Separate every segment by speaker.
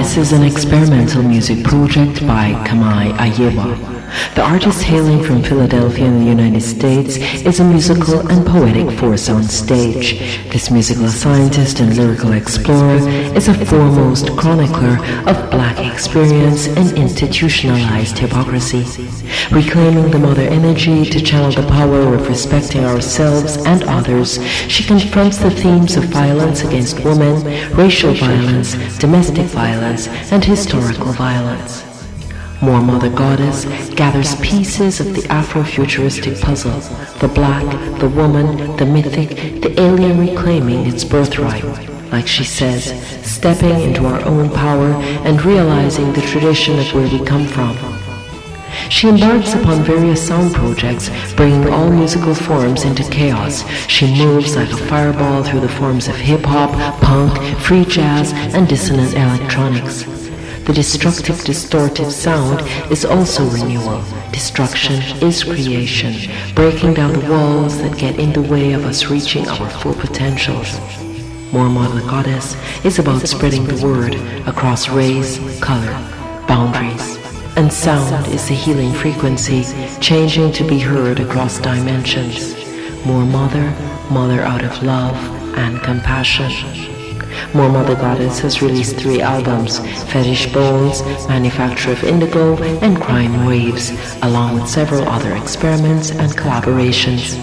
Speaker 1: Goddess is an experimental music project by Camae Ayewa. The artist hailing from Philadelphia in the United States is a musical and poetic force on stage. This musical scientist and lyrical explorer is a foremost chronicler of black experience and institutionalized hypocrisy. Reclaiming the mother energy to channel the power of respecting ourselves and others, she confronts the themes of violence against women, racial violence, domestic violence, and historical violence. Moor Mother Goddess gathers pieces of the Afrofuturistic puzzle, the black, the woman, the mythic, the alien reclaiming its birthright. Like she says, stepping into our own power and realizing the tradition of where we come from. She embarks upon various sound projects, bringing all musical forms into chaos. She moves like a fireball through the forms of hip hop, punk, free jazz, and dissonant electronics. The destructive, distortive sound is also renewal. Destruction is creation, breaking down the walls that get in the way of us reaching our full potentials. Moor Mother Goddess is about spreading the word across race, color, boundaries. And sound is the healing frequency, changing to be heard across dimensions. Moor Mother, Mother out of love and compassion. Moor Mother Goddess has released three albums, Fetish Bones, Manufacture of Indigo, and Crime Waves, along with several other experiments and collaborations.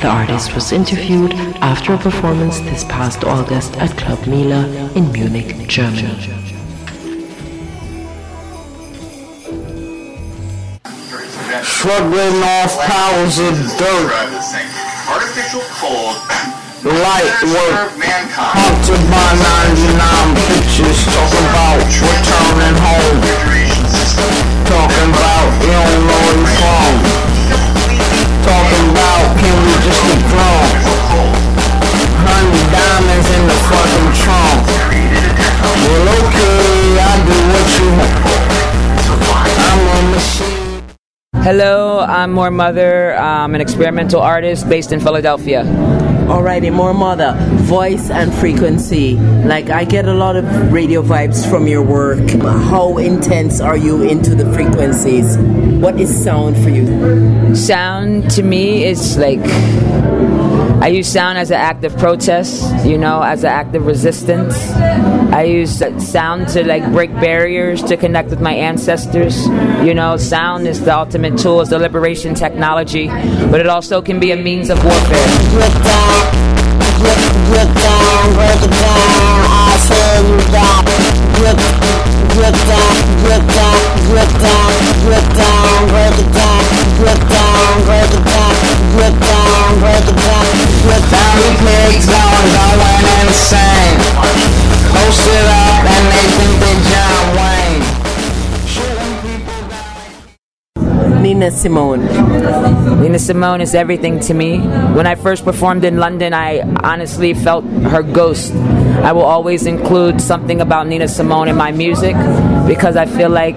Speaker 1: The artist was interviewed after a performance this past August at Club Milla in Munich, Germany.
Speaker 2: Struggling off powers of dirt.
Speaker 3: Artificial cold
Speaker 2: light work. Haunted by 99 pictures. Talking about returning home. Talking about you don't know you're from. Talking about can we just get drunk? Honey diamonds in the fucking trunk. Well okay, I do what you want.
Speaker 4: Hello, I'm Moor Mother. I'm an experimental artist based in Philadelphia.
Speaker 5: Alrighty, Moor Mother, voice and frequency. Like I get a lot of radio vibes from your work. How intense are you into the frequencies? What is sound for you?
Speaker 4: Sound to me is like I use sound as an act of protest, you know, as an act of resistance. I use sound to like break barriers, to connect with my ancestors. You know, sound is the ultimate tool, is the liberation technology, but it also can be a means of warfare.
Speaker 6: Down, down, break down. Say you got get, get down, get down, get down, get down, break it down, get down, break it down, get down, break it down, get down.
Speaker 5: Nina Simone.
Speaker 4: Nina Simone is everything to me. When I first performed in London, I honestly felt her ghost. I will always include something about Nina Simone in my music because I feel like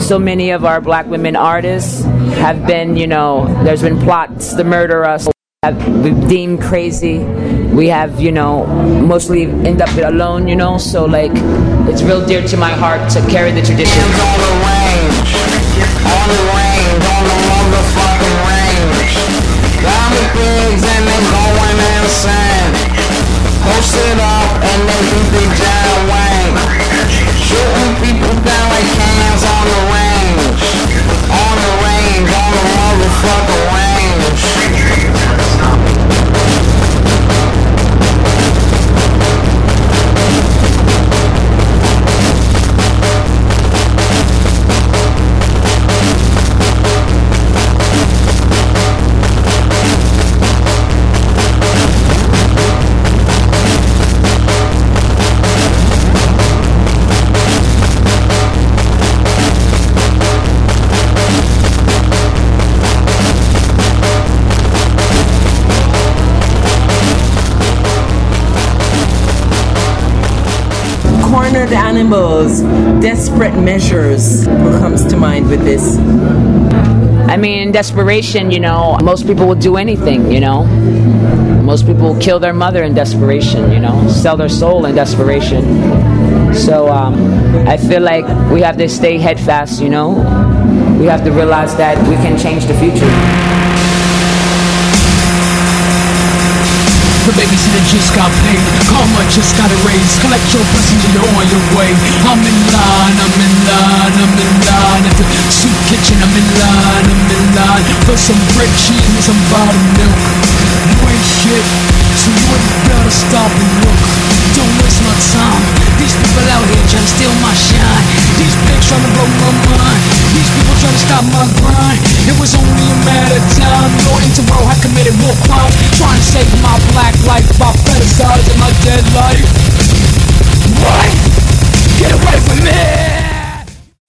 Speaker 4: so many of our black women artists have been, you know, there's been plots to murder us. We've been deemed crazy. We have, you know, mostly end up alone, you know. So like, it's real dear to my heart to carry the tradition.
Speaker 5: Desperate measures. What comes to mind with this?
Speaker 4: I mean, in desperation, you know, most people will do anything, you know. Most people will kill their mother in desperation, you know, sell their soul in desperation. So um, I feel like we have to stay headfast, you know? We have to realize that we can change the future.
Speaker 7: The babysitter just got paid. Karma just got erased. Collect your blessings and you're on your way. I'm in line, I'm in line, I'm in line. At the soup kitchen, I'm in line, I'm in line. For some bread, cheese, and some bottom milk. You ain't shit, so you ain't better stop and look. Don't waste my time. These people out here trying to steal my shine. These pigs trying to blow my mind. These people trying to stop my grind. It was only a matter of time. Your interworld had committed war crimes. Trying to save my black life by fetishizing my dead life. What? Get away from me!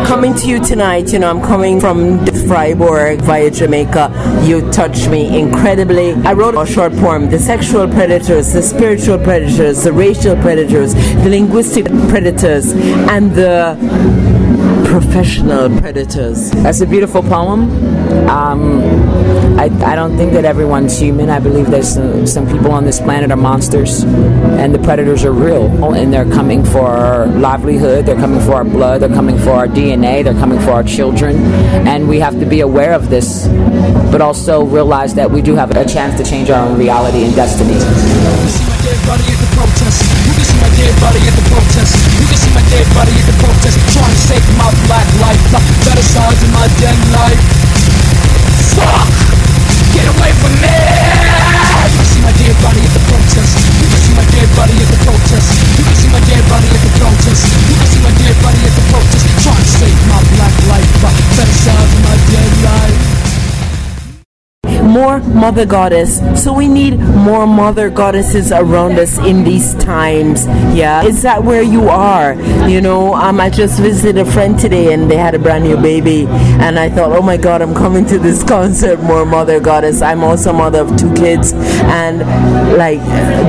Speaker 5: Coming to you tonight, you know, I'm coming from Freiburg via Jamaica. You touched me incredibly. I wrote a short poem The sexual predators, the spiritual predators, the racial predators, the linguistic predators, and the professional predators.
Speaker 4: That's a beautiful poem. Um, I, I don't think that everyone's human. I believe there's some, some people on this planet are monsters, and the predators are real, and they're coming for our livelihood. They're coming for our blood. They're coming for our DNA. They're coming for our children, and we have to be aware of this, but also realize that we do have a chance to change our own reality and destiny.
Speaker 7: You can see my dead body at the protest. You can see my dead body at the protest. You can see my dead body at the protest. Trying to save my black life. Fetishizing my dead life.
Speaker 5: Lord mother goddess. So we need more mother goddesses around us in these times. Yeah. Is that where you are? You know um, i just visited a friend today and they had a brand new baby. And i thought oh my god i'm coming to this concert. More mother goddess. I'm also mother of two kids. And like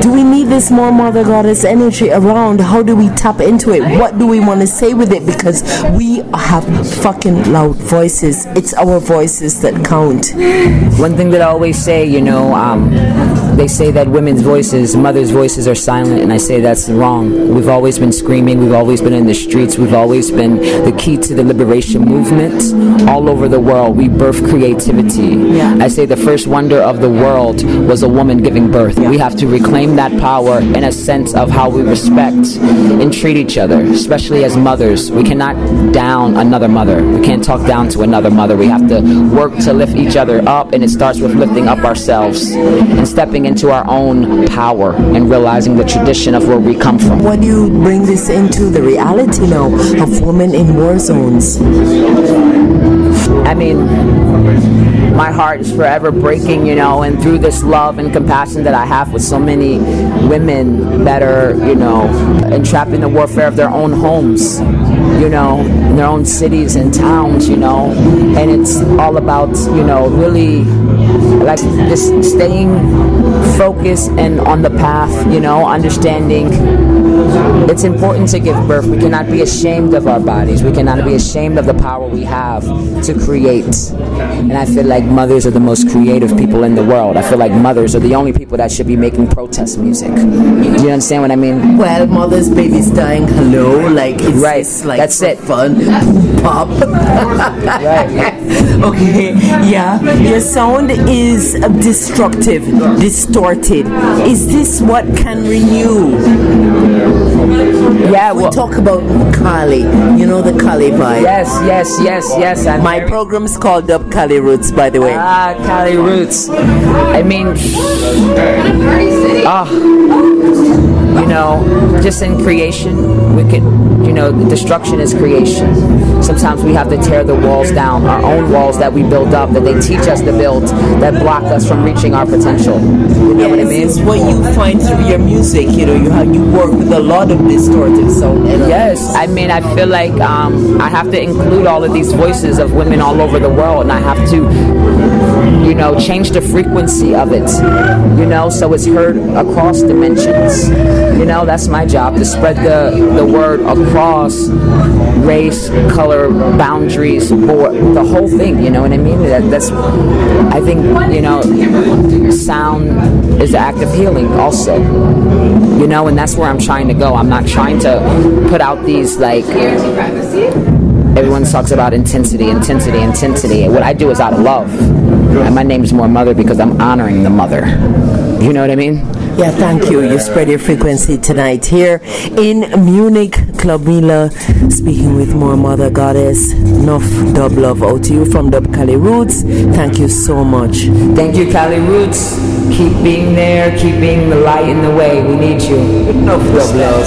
Speaker 5: do we need this more mother goddess energy around? How do we tap into it? What do we want to say with it? Because we have fucking loud voices. It's our voices that count.
Speaker 4: One thing that I always say, you know, um, they say that women's voices, mothers' voices are silent, and I say that's wrong. We've always been screaming, we've always been in the streets, we've always been the key to the liberation movement all over the world. We birth creativity. I say the first wonder of the world was a woman giving birth. We have to reclaim that power in a sense of how we respect and treat each other, especially as mothers. We cannot down another mother. We can't talk down to another mother. We have to work to lift each other up, and it starts with lifting up ourselves and stepping into our own power and realizing the tradition of where we come from.
Speaker 5: What do you bring this into the reality now of women in war zones?
Speaker 4: I mean, my heart is forever breaking, you know, and through this love and compassion that I have with so many women that are, you know, entrapped in the warfare of their own homes, you know, in their own cities and towns, you know, and it's all about, you know, really like just staying focused and on the path, you know, understanding it's important to give birth. We cannot be ashamed of our bodies. We cannot be ashamed of the power we have to create. And I feel like mothers are the most creative people in the world. I feel like mothers are the only people that should be making protest music. Do you understand what I mean?
Speaker 5: Well, mother's baby's dying. Hello, like it's
Speaker 4: Right,
Speaker 5: just like
Speaker 4: that's
Speaker 5: for
Speaker 4: it.
Speaker 5: Fun, pop. Okay, yeah. Your sound is uh, destructive, distorted. Is this what can renew?
Speaker 4: Yeah,
Speaker 5: We
Speaker 4: well,
Speaker 5: talk about Kali. You know the Kali vibe.
Speaker 4: yes, yes, yes, yes. I'm
Speaker 5: My
Speaker 4: very-
Speaker 5: program's called Dub Kali Roots, by the way.
Speaker 4: Ah, Kali roots. I mean, ah, you know, just in creation, we could, you know, destruction is creation. Sometimes we have to tear the walls down, our own walls that we build up, that they teach us to build, that block us from reaching our potential. You know what I mean?
Speaker 5: It's what you find through your music. You know, you have you work with a lot of distorted sound.
Speaker 4: Yes, I mean, I feel like um, I have to include all of these voices of women all over the world, and I have to, you know, change the frequency of it, you know, so it's heard across dimensions. You know, that's my job to spread the, the word across race, color, boundaries, or the whole thing, you know what I mean? That, that's, I think, you know, sound is the act of healing also. You know, and that's where I'm trying to go. I'm not trying to put out these like everyone talks about intensity, intensity, intensity. What I do is out of love. And my name's Moor Mother because I'm honoring the mother. You know what I mean?
Speaker 5: Yeah, thank you. You spread your frequency tonight here in Munich, Club Milla, speaking with Moor Mother Goddess. Enough dub love out to you from Dub Kali Roots. Thank you so much.
Speaker 4: Thank you, Kali Roots. Keep being there, keep being the light in the way. We need you. Enough dub love.